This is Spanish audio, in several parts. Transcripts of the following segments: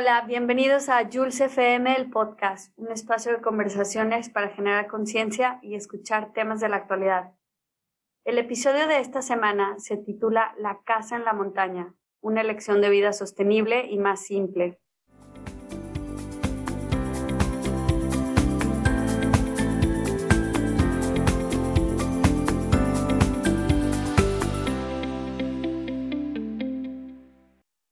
Hola, bienvenidos a Jules FM, el podcast, un espacio de conversaciones para generar conciencia y escuchar temas de la actualidad. El episodio de esta semana se titula La casa en la montaña, una elección de vida sostenible y más simple.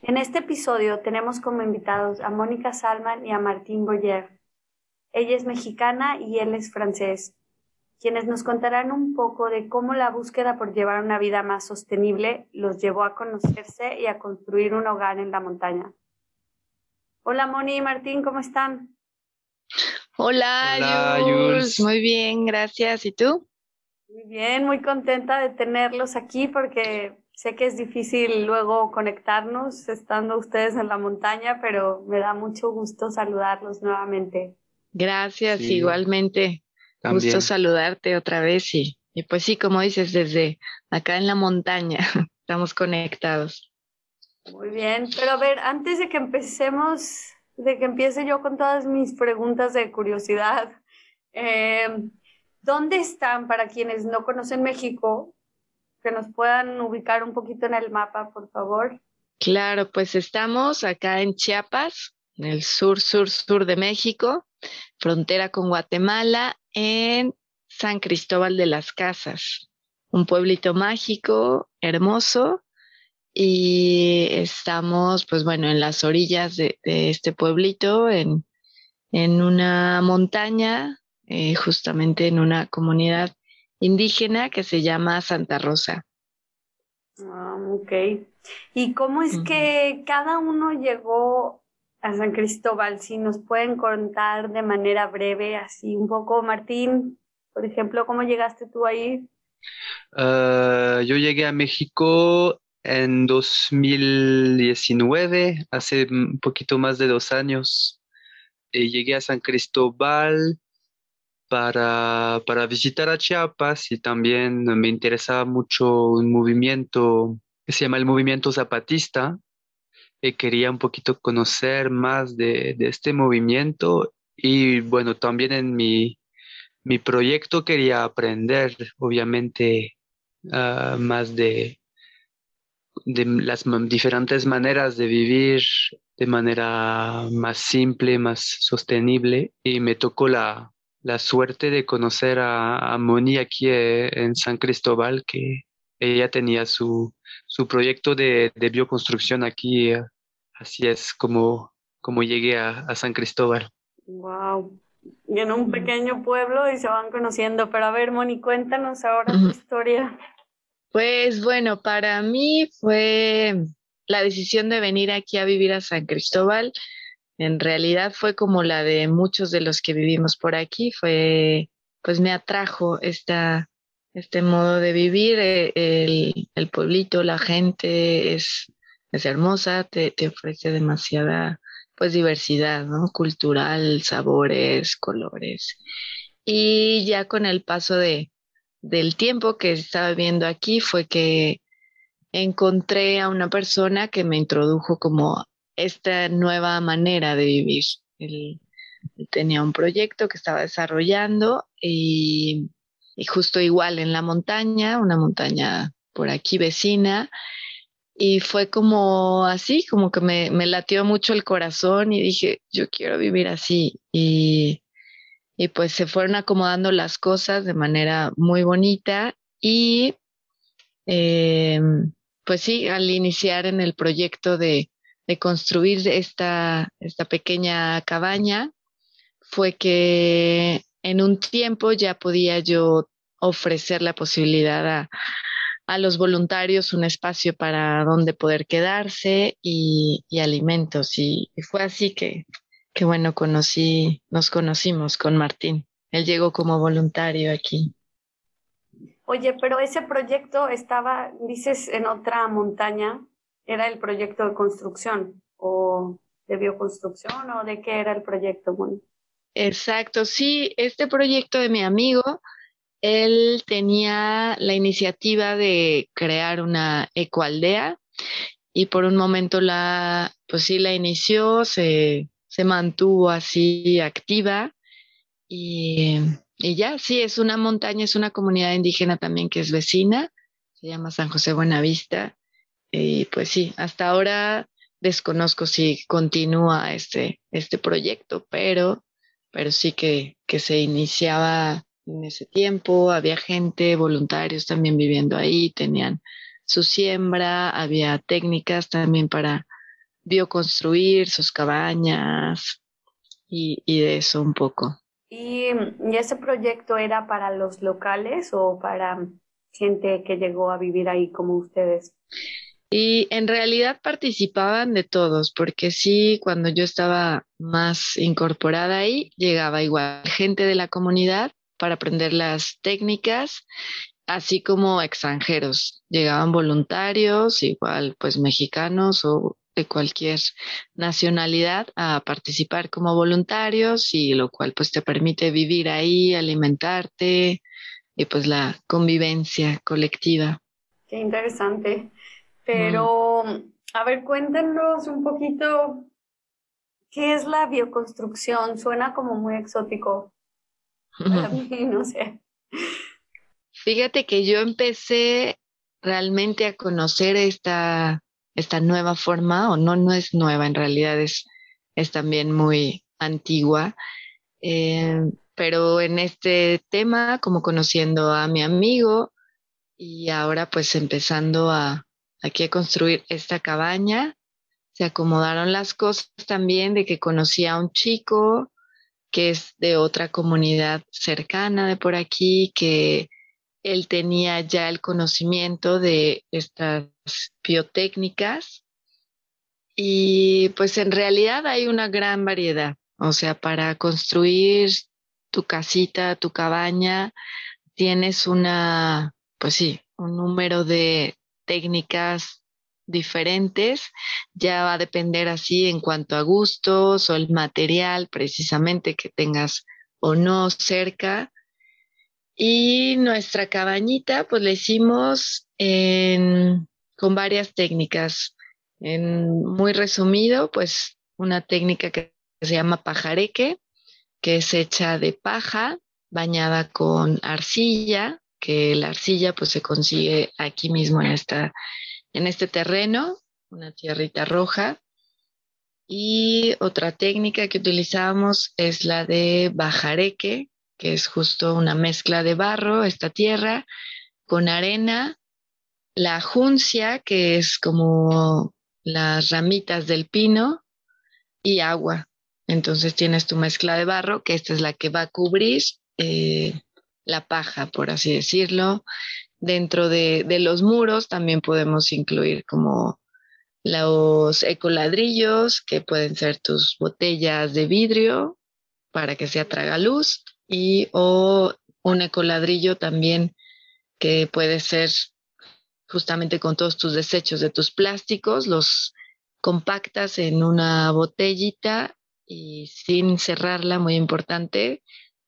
En este episodio tenemos como invitados a Mónica Salman y a Martín Boyer. Ella es mexicana y él es francés, quienes nos contarán un poco de cómo la búsqueda por llevar una vida más sostenible los llevó a conocerse y a construir un hogar en la montaña. Hola Moni y Martín, ¿cómo están? Hola, Jules. Muy bien, gracias. ¿Y tú? Muy bien, muy contenta de tenerlos aquí porque Sé que es difícil luego conectarnos estando ustedes en la montaña, pero me da mucho gusto saludarlos nuevamente. Gracias, igualmente. Gusto saludarte otra vez y, y pues sí, como dices, desde acá en la montaña estamos conectados. Muy bien, pero a ver, antes de que empecemos, de que empiece yo con todas mis preguntas de curiosidad, eh, ¿dónde están para quienes no conocen México? Que nos puedan ubicar un poquito en el mapa, por favor. Claro, pues estamos acá en Chiapas, en el sur, sur, sur de México, frontera con Guatemala, en San Cristóbal de las Casas, un pueblito mágico, hermoso, y estamos, pues bueno, en las orillas de, este pueblito, en, en una montaña, eh, justamente en una comunidad indígena que se llama Santa Rosa. Ah, ok. ¿Y cómo es que cada uno llegó a San Cristóbal? Si nos pueden contar de manera breve, así un poco, Martín, por ejemplo, ¿cómo llegaste tú ahí? Ah, yo llegué a México en 2019, hace un poquito más de dos años. Eh, llegué a San Cristóbal para, para visitar a Chiapas y también me interesaba mucho un movimiento que se llama el movimiento zapatista. Y quería un poquito conocer más de, de este movimiento y bueno, también en mi, mi proyecto quería aprender, obviamente, ah, más de, de las diferentes maneras de vivir de manera más simple, más sostenible y me tocó la, la suerte de conocer a, Moni aquí eh, en San Cristóbal, que ella tenía su, su proyecto de, de, bioconstrucción aquí. Eh, así es como, como llegué a, San Cristóbal. Wow. Y en un pequeño pueblo y se van conociendo. Pero a ver, Moni, cuéntanos ahora tu historia. Pues bueno, para mí fue la decisión de venir aquí a vivir a San Cristóbal en realidad fue como la de muchos de los que vivimos por aquí, fue, pues me atrajo esta, este modo de vivir, eh, el, pueblito, la gente es, es hermosa, te, te, ofrece demasiada pues diversidad, ¿no? Cultural, sabores, colores. Y ya con el paso de, del tiempo que estaba viviendo aquí fue que encontré a una persona que me introdujo como esta nueva manera de vivir. Él, tenía un proyecto que estaba desarrollando y, justo igual en la montaña, una montaña por aquí vecina, y fue como así, como que me, me, latió mucho el corazón y dije, yo quiero vivir así. Y, y pues se fueron acomodando las cosas de manera muy bonita y eh, pues sí, al iniciar en el proyecto de, de construir esta, esta pequeña cabaña fue que en un tiempo ya podía yo ofrecer la posibilidad a, a los voluntarios un espacio para donde poder quedarse y, y alimentos. Y, fue así que, que, bueno, conocí, nos conocimos con Martín. Él llegó como voluntario aquí. Oye, pero ese proyecto estaba, dices, en otra montaña era el proyecto de construcción o de bioconstrucción o de qué era el proyecto, Exacto, sí, este proyecto de mi amigo, él tenía la iniciativa de crear una ecoaldea y por un momento la, pues sí, la inició, se, se mantuvo así activa y, y ya, sí, es una montaña, es una comunidad indígena también que es vecina, se llama San José Buenavista y pues sí, hasta ahora desconozco si continúa este, este proyecto, pero, pero sí que, que se iniciaba en ese tiempo, había gente, voluntarios también viviendo ahí, tenían su siembra, había técnicas también para bioconstruir sus cabañas y, y de eso un poco. ¿Y, ¿Y ese proyecto era para los locales o para gente que llegó a vivir ahí como ustedes? Y en realidad participaban de todos, porque sí, cuando yo estaba más incorporada ahí, llegaba igual gente de la comunidad para aprender las técnicas, así como extranjeros. Llegaban voluntarios, igual pues mexicanos o de cualquier nacionalidad a participar como voluntarios y lo cual pues te permite vivir ahí, alimentarte y pues la convivencia colectiva. Qué interesante. Pero, a ver, cuéntanos un poquito, ¿qué es la bioconstrucción? Suena como muy exótico. Para mí, no sé. Fíjate que yo empecé realmente a conocer esta, esta nueva forma, o no, no es nueva, en realidad es, es también muy antigua, eh, pero en este tema, como conociendo a mi amigo y ahora pues empezando a, aquí a construir esta cabaña. Se acomodaron las cosas también de que conocí a un chico que es de otra comunidad cercana de por aquí, que él tenía ya el conocimiento de estas biotécnicas y pues en realidad hay una gran variedad. O sea, para construir tu casita, tu cabaña, tienes una, pues sí, un número de, técnicas diferentes, ya va a depender así en cuanto a gustos o el material precisamente que tengas o no cerca. Y nuestra cabañita, pues la hicimos con varias técnicas. En muy resumido, pues una técnica que se llama pajareque, que es hecha de paja bañada con arcilla, que la arcilla pues se consigue aquí mismo en, esta, en este terreno, una tierrita roja. Y otra técnica que utilizamos es la de bajareque, que es justo una mezcla de barro, esta tierra, con arena, la juncia, que es como las ramitas del pino, y agua. Entonces tienes tu mezcla de barro, que esta es la que va a cubrir eh, la paja, por así decirlo. Dentro de, los muros también podemos incluir como los ecoladrillos, que pueden ser tus botellas de vidrio para que se atraga luz, y o un ecoladrillo también que puede ser justamente con todos tus desechos de tus plásticos, los compactas en una botellita y sin cerrarla, muy importante,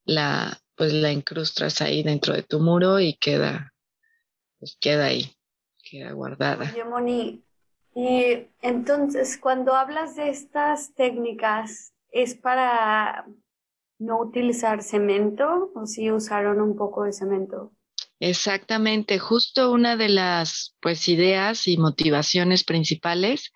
la pues la incrustas ahí dentro de tu muro y queda, pues queda ahí, queda guardada. Oye, Moni, y entonces cuando hablas de estas técnicas, ¿es para no utilizar cemento o si usaron un poco de cemento? Exactamente, justo una de las pues ideas y motivaciones principales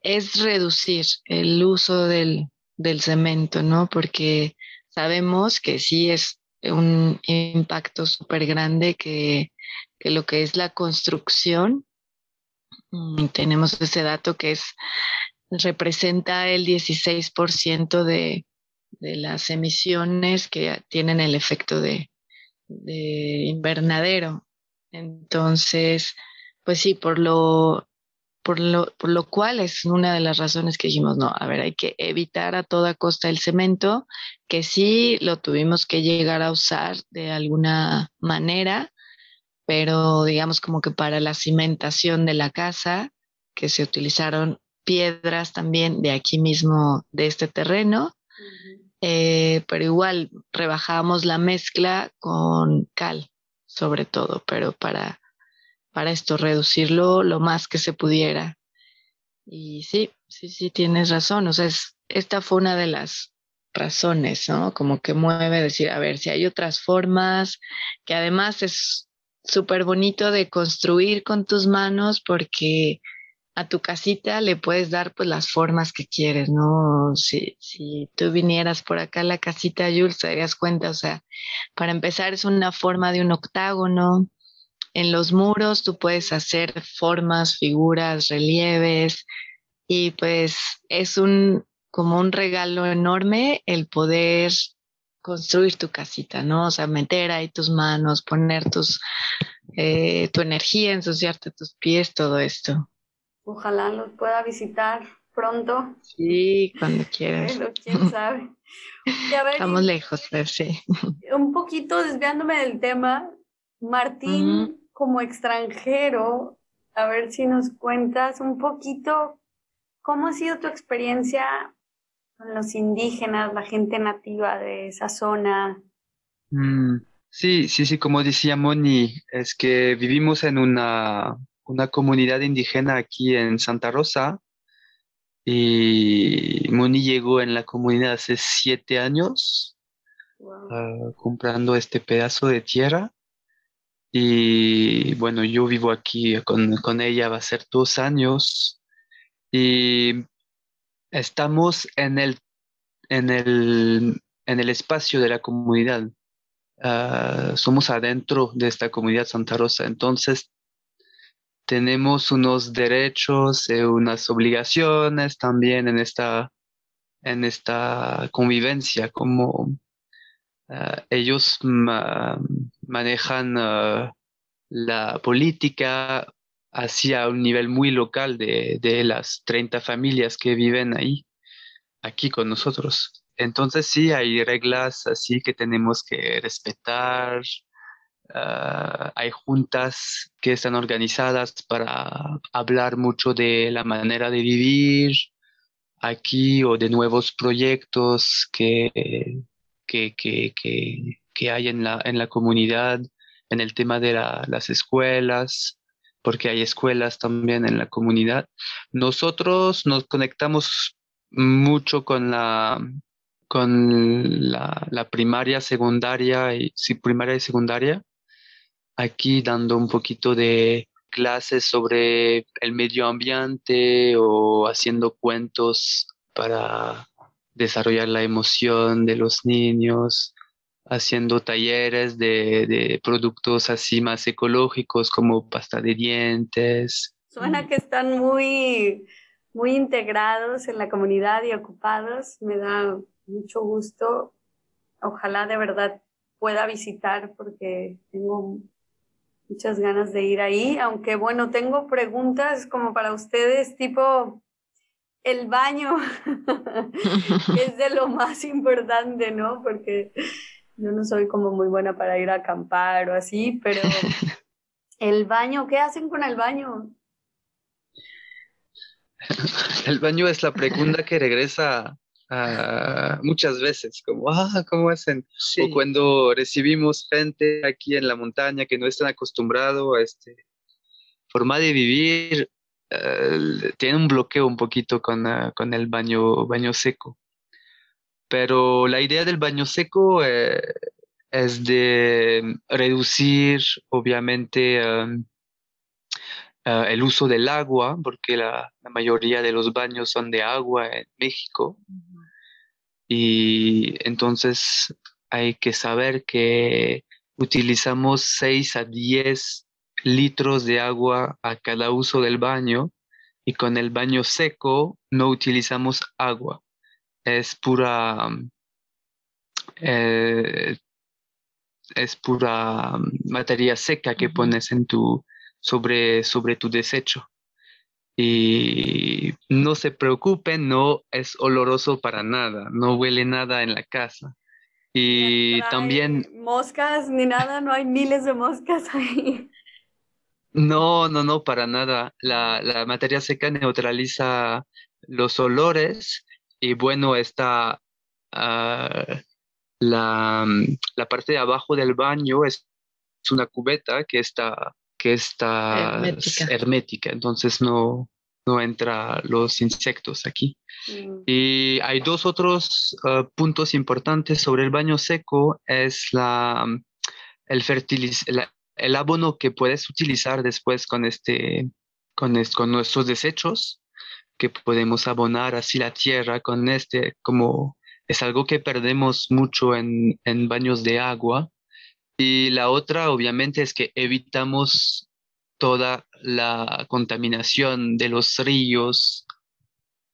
es reducir el uso del, del cemento, ¿no? Porque sabemos que sí es un impacto súper grande que, lo que es la construcción. Mm, tenemos ese dato que es representa el 16% de, de las emisiones que tienen el efecto de, de invernadero. Entonces, pues sí, por lo, por lo, por lo cual es una de las razones que dijimos, no, a ver, hay que evitar a toda costa el cemento, que sí lo tuvimos que llegar a usar de alguna manera, pero digamos como que para la cimentación de la casa, que se utilizaron piedras también de aquí mismo, de este terreno, eh, pero igual rebajamos la mezcla con cal, sobre todo, pero para para esto, reducirlo lo más que se pudiera. Y sí, sí, sí, tienes razón. O sea, esta fue una de las razones, ¿no? Como que mueve decir, a ver, si hay otras formas, que además es súper bonito de construir con tus manos porque a tu casita le puedes dar pues las formas que quieres, ¿no? Si, si tú vinieras por acá a la casita Jules, te darías cuenta, o sea, para empezar es una forma de un octágono. En los muros tú puedes hacer formas, figuras, relieves y pues es un como un regalo enorme el poder construir tu casita, ¿no? O sea, meter ahí tus manos, poner tus, eh, tu energía, ensuciarte tus pies, todo esto. Ojalá los pueda visitar pronto. Sí, cuando quieras. quién sabe. Estamos lejos, pero sí. Un poquito desviándome del tema, Martín, como extranjero, a ver si nos cuentas un poquito cómo ha sido tu experiencia con los indígenas, la gente nativa de esa zona. Mm, sí, sí, sí, como decía Moni, es que vivimos en una una comunidad indígena aquí en Santa Rosa y Moni llegó en la comunidad hace siete años ah, comprando este pedazo de tierra y bueno, yo vivo aquí con, con ella, va a ser dos años y estamos en el, en el, en el espacio de la comunidad. Ah, somos adentro de esta comunidad Santa Rosa, entonces tenemos unos derechos, eh, unas obligaciones también en esta, en esta convivencia, como eh, ellos manejan eh, la política hacia un nivel muy local de, de, las 30 familias que viven ahí, aquí con nosotros. Entonces sí, hay reglas así que tenemos que respetar, Ah, hay juntas que están organizadas para hablar mucho de la manera de vivir aquí o de nuevos proyectos que, que, que, que, hay en la, en la comunidad, en el tema de las escuelas, porque hay escuelas también en la comunidad. Nosotros nos conectamos mucho con la, con la, la primaria, secundaria y sí, primaria y secundaria, aquí dando un poquito de clases sobre el medio ambiente o haciendo cuentos para desarrollar la emoción de los niños, haciendo talleres de, productos así más ecológicos como pasta de dientes. Suena que están muy, muy integrados en la comunidad y ocupados. Me da mucho gusto. Ojalá de verdad pueda visitar porque tengo muchas ganas de ir ahí, aunque bueno, tengo preguntas como para ustedes, tipo el baño, es de lo más importante, ¿no? Porque yo no soy como muy buena para ir a acampar o así, pero el baño, ¿qué hacen con el baño? El baño es la pregunta que regresa Ah, muchas veces, como, ah, ¿cómo hacen? O cuando recibimos gente aquí en la montaña que no están acostumbrado a este forma de vivir, eh, tiene un bloqueo un poquito con, ah, con el baño, baño seco. Pero la idea del baño seco eh, es de reducir, obviamente, el uso del agua, porque la, la, mayoría de los baños son de agua en México. Y entonces hay que saber que utilizamos 6 a 10 litros de agua a cada uso del baño y con el baño seco no utilizamos agua. Es pura, eh, es pura materia seca que pones en tu, sobre, sobre tu desecho. Y no se preocupen, no es oloroso para nada, no huele nada en la casa. Y no también... Moscas ni nada, no hay miles de moscas ahí. No, no, no, para nada. La, la materia seca neutraliza los olores y bueno, está ah, la, la, parte de abajo del baño es, una cubeta que está que está hermética. hermética, entonces no, no entra los insectos aquí. Mm. Y hay dos otros uh, puntos importantes sobre el baño seco, es la, el, el abono que puedes utilizar después con, este, con, con nuestros desechos, que podemos abonar así la tierra con este, como es algo que perdemos mucho en, en baños de agua. Y la otra, obviamente, es que evitamos toda la contaminación de los ríos,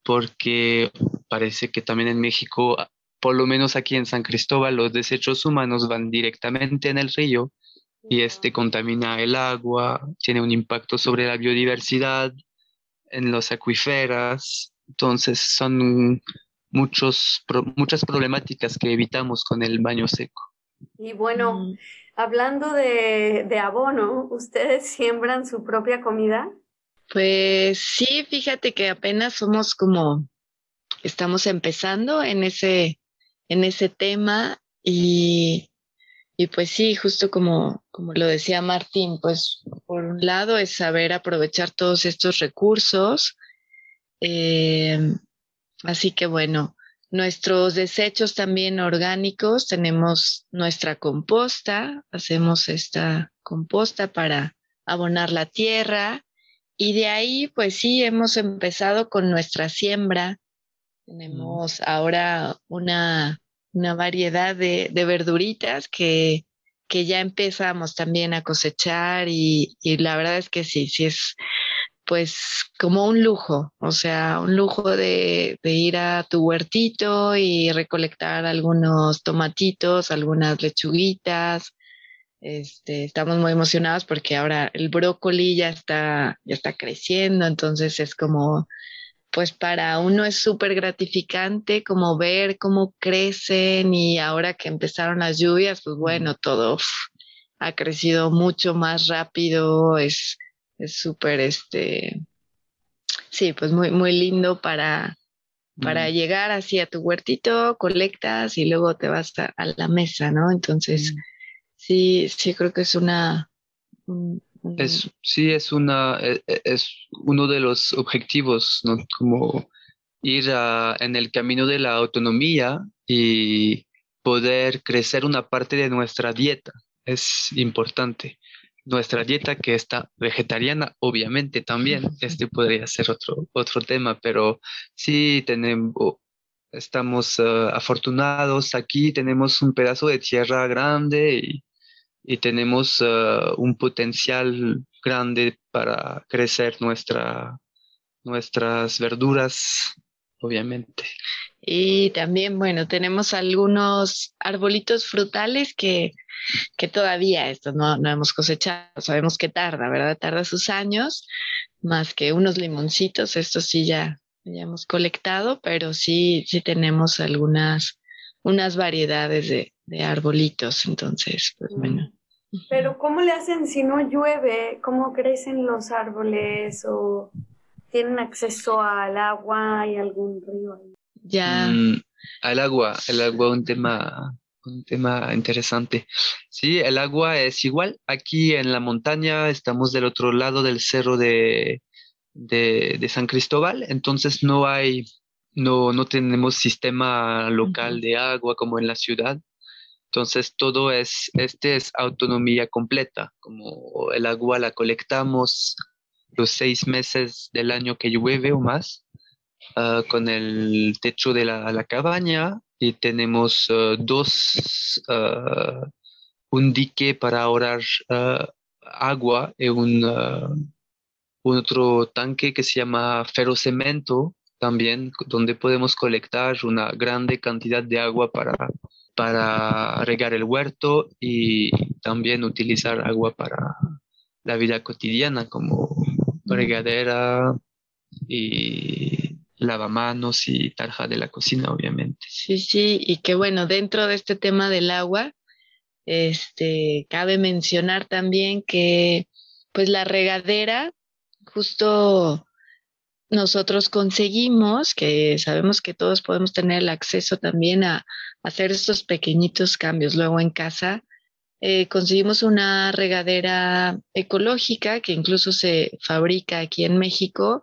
porque parece que también en México, por lo menos aquí en San Cristóbal, los desechos humanos van directamente en el río y este contamina el agua, tiene un impacto sobre la biodiversidad en los acuíferas. Entonces son muchos, muchas problemáticas que evitamos con el baño seco. Y bueno, mm. hablando de, de abono, ¿ustedes siembran su propia comida? Pues sí, fíjate que apenas somos como, estamos empezando en ese, en ese tema y, y pues sí, justo como, como lo decía Martín, pues por un lado es saber aprovechar todos estos recursos. Eh, así que bueno, nuestros desechos también orgánicos, tenemos nuestra composta, hacemos esta composta para abonar la tierra y de ahí pues sí hemos empezado con nuestra siembra. Tenemos ahora una, una variedad de, de verduritas que, que, ya empezamos también a cosechar y, y la verdad es que sí, sí es pues como un lujo, o sea, un lujo de, ir a tu huertito y recolectar algunos tomatitos, algunas lechuguitas. Este, estamos muy emocionados porque ahora el brócoli ya está, ya está creciendo, entonces es como, pues para uno es súper gratificante como ver cómo crecen y ahora que empezaron las lluvias, pues bueno, todo ha crecido mucho más rápido, es es súper, este, sí, pues muy, muy lindo para, para mm. llegar así a tu huertito, colectas y luego te vas a, la mesa, ¿no? Entonces, mm. sí, sí creo que es una... Es, sí, es una, e, e, es uno de los objetivos, ¿no? Como ir en el camino de la autonomía y poder crecer una parte de nuestra dieta. Es importante. Nuestra dieta que está vegetariana, obviamente también, este podría ser otro, otro tema, pero sí tenemos, estamos eh, afortunados. Aquí, tenemos un pedazo de tierra grande y, tenemos eh, un potencial grande para crecer nuestra, nuestras verduras, obviamente. Y también, bueno, tenemos algunos arbolitos frutales que que todavía esto no, no hemos cosechado. Sabemos que tarda, ¿verdad? Tarda sus años, más que unos limoncitos, esto sí ya, ya hemos colectado, pero sí, sí tenemos algunas, unas variedades de, de arbolitos, entonces, pues bueno. Pero ¿cómo le hacen si no llueve? ¿Cómo crecen los árboles o tienen acceso al agua y algún río? Ya. Mm, al agua, el agua un tema un tema interesante. Sí, el agua es igual. Aquí en la montaña estamos del otro lado del cerro de, de, San Cristóbal, entonces no hay, no, no tenemos sistema local de agua como en la ciudad. Entonces todo es, este es autonomía completa, como el agua la colectamos los seis meses del año que llueve o más, ah, con el techo de la, cabaña y tenemos eh, dos, eh, un dique para ahorrar agua y un, otro tanque que se llama ferrocemento también, donde podemos colectar una grande cantidad de agua para, para regar el huerto y también utilizar agua para la vida cotidiana como regadera y lavamanos y tarja de la cocina, obviamente. Sí, sí, y que bueno, dentro de este tema del agua, este, cabe mencionar también que pues la regadera, justo nosotros conseguimos, que sabemos que todos podemos tener el acceso también a, hacer estos pequeñitos cambios luego en casa. Eh, conseguimos una regadera ecológica que incluso se fabrica aquí en México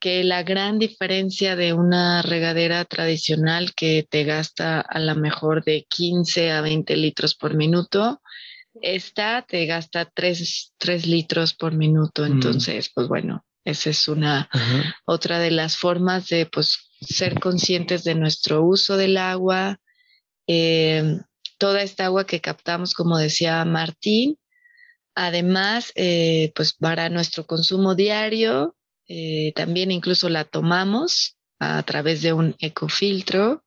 que la gran diferencia de una regadera tradicional que te gasta a lo mejor de 15 a 20 litros por minuto, esta te gasta 3, litros por minuto. Mm. Entonces, pues bueno, esa es una otra de las formas de pues, ser conscientes de nuestro uso del agua. Eh, toda esta agua que captamos, como decía Martín, además, eh, pues para nuestro consumo diario, eh, también incluso la tomamos a través de un ecofiltro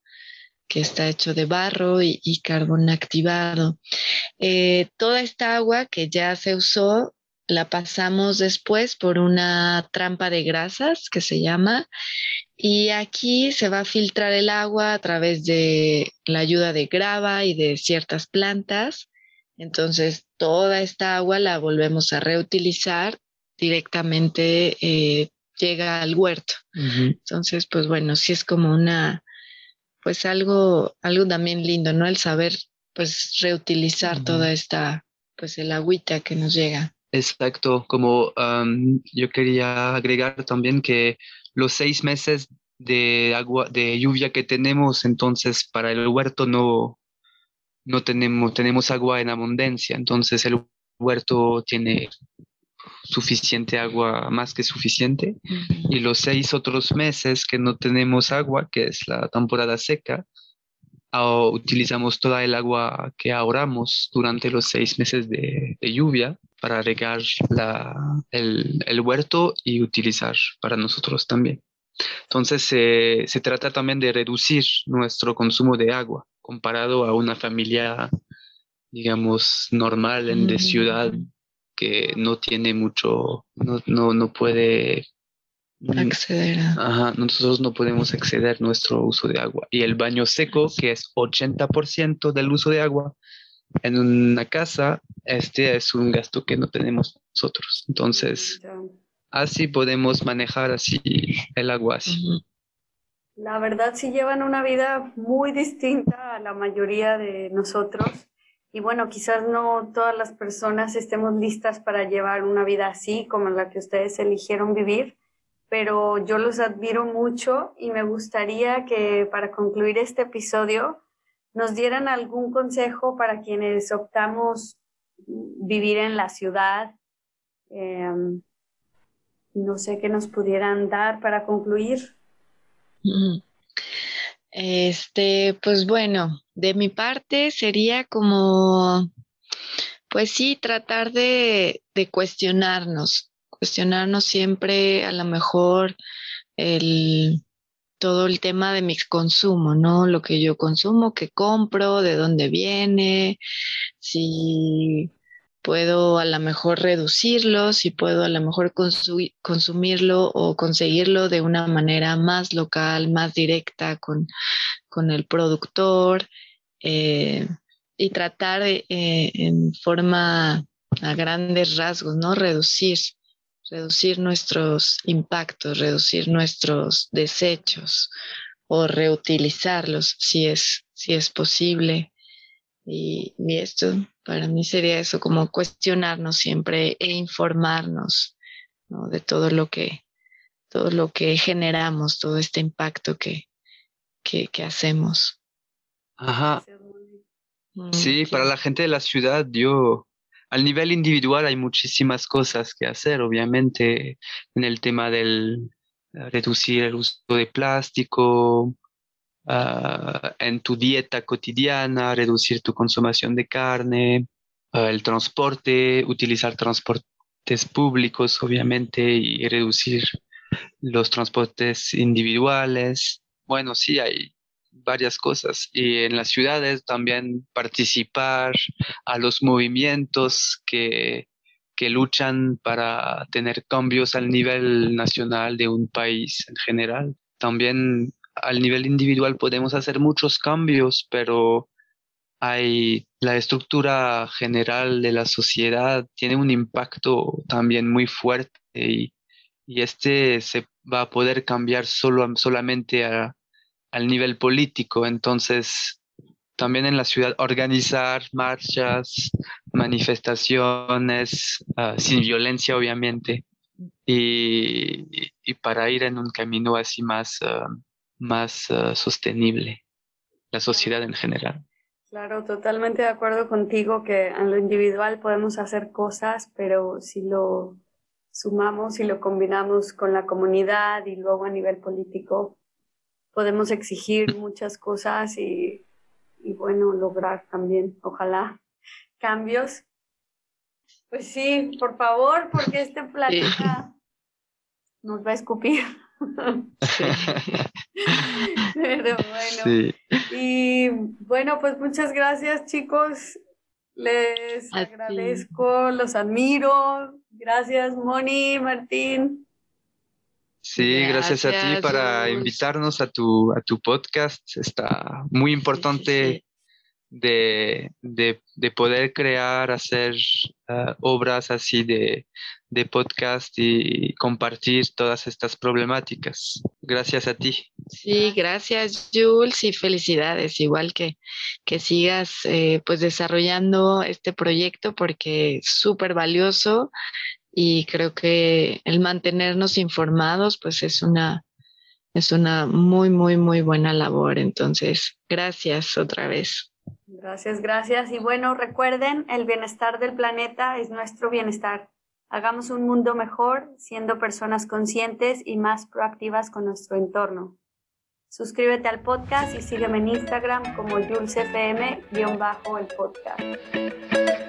que está hecho de barro y, carbón activado. Eh, toda esta agua que ya se usó la pasamos después por una trampa de grasas que se llama y aquí se va a filtrar el agua a través de la ayuda de grava y de ciertas plantas. Entonces toda esta agua la volvemos a reutilizar directamente eh, llega al huerto. Entonces, pues bueno, sí es como una, pues algo, algo también lindo, ¿no? El saber, pues, reutilizar toda esta, pues, el agüita que nos llega. Exacto, como yo quería agregar también que los seis meses de agua, de lluvia que tenemos, entonces para el huerto no, no tenemos, tenemos agua en abundancia, entonces el huerto tiene suficiente agua, más que suficiente, y los seis otros meses que no tenemos agua, que es la temporada seca, ah, utilizamos toda el agua que ahorramos durante los seis meses de, lluvia para regar el, huerto y utilizar para nosotros también. Entonces se trata también de reducir nuestro consumo de agua comparado a una familia, digamos, normal en de ciudad que no tiene mucho, no, no, no puede acceder. Ajá, nosotros no podemos acceder a nuestro uso de agua. Y el baño seco, que es 80% del uso de agua en una casa, este es un gasto que no tenemos nosotros. Entonces, así podemos manejar así el agua así. La verdad sí llevan una vida muy distinta a la mayoría de nosotros y bueno, quizás no todas las personas estemos listas para llevar una vida así como la que ustedes eligieron vivir, pero yo los admiro mucho y me gustaría que para concluir este episodio nos dieran algún consejo para quienes optamos vivir en la ciudad. Em, no sé qué nos pudieran dar para concluir. Este, pues bueno, de mi parte sería como, pues sí, tratar de, de cuestionarnos, cuestionarnos siempre a lo mejor el, todo el tema de mi consumo, ¿no? Lo que yo consumo, que compro, de dónde viene, si puedo a lo mejor reducirlo, si puedo a lo mejor consumirlo o conseguirlo de una manera más local, más directa con, el productor eh, y tratar eh, en forma a grandes rasgos, ¿no? Reducir, reducir nuestros impactos, reducir nuestros desechos o reutilizarlos si es, si es posible. Y, esto para mí sería eso, como cuestionarnos siempre e informarnos de todo lo que todo lo que generamos, todo este impacto que, que, hacemos. Ajá. Mm, sí, para la gente de la ciudad, yo, al nivel individual hay muchísimas cosas que hacer, obviamente, en el tema del reducir el uso de plástico, Ah, en tu dieta cotidiana, reducir tu consumación de carne, ah, el transporte, utilizar transportes públicos, obviamente, y reducir los transportes individuales. Bueno, sí, hay varias cosas. Y en las ciudades también participar a los movimientos que, que luchan para tener cambios al nivel nacional de un país en general. También al nivel individual podemos hacer muchos cambios, pero hay la estructura general de la sociedad tiene un impacto también muy fuerte y, este se va a poder cambiar solo, solamente al nivel político. Entonces, también en la ciudad organizar marchas, manifestaciones, ah, sin violencia, obviamente, y, y para ir en un camino así más, ah, más ah, sostenible, la sociedad en general. Claro, totalmente de acuerdo contigo que en lo individual podemos hacer cosas, pero si lo sumamos y lo combinamos con la comunidad y luego a nivel político, podemos exigir muchas cosas y, y bueno, lograr también, ojalá, cambios. Pues sí, por favor, porque este planeta nos va a escupir. Pero bueno. Y bueno, pues muchas gracias chicos. Les agradezco, los admiro. Gracias, Moni, Martín. Sí, gracias, a ti para invitarnos a tu, a tu podcast. Está muy importante de, de, poder crear, hacer ah, obras así de, de podcast y compartir todas estas problemáticas. Gracias a ti. Sí, gracias Jules y felicidades, igual que, que sigas eh, pues desarrollando este proyecto porque es súper valioso y creo que el mantenernos informados pues es una, es una muy, muy, muy buena labor. Entonces, gracias otra vez. Gracias, gracias. Y bueno, recuerden, el bienestar del planeta es nuestro bienestar. Hagamos un mundo mejor siendo personas conscientes y más proactivas con nuestro entorno. Suscríbete al podcast y sígueme en Instagram como JulesFM-el podcast.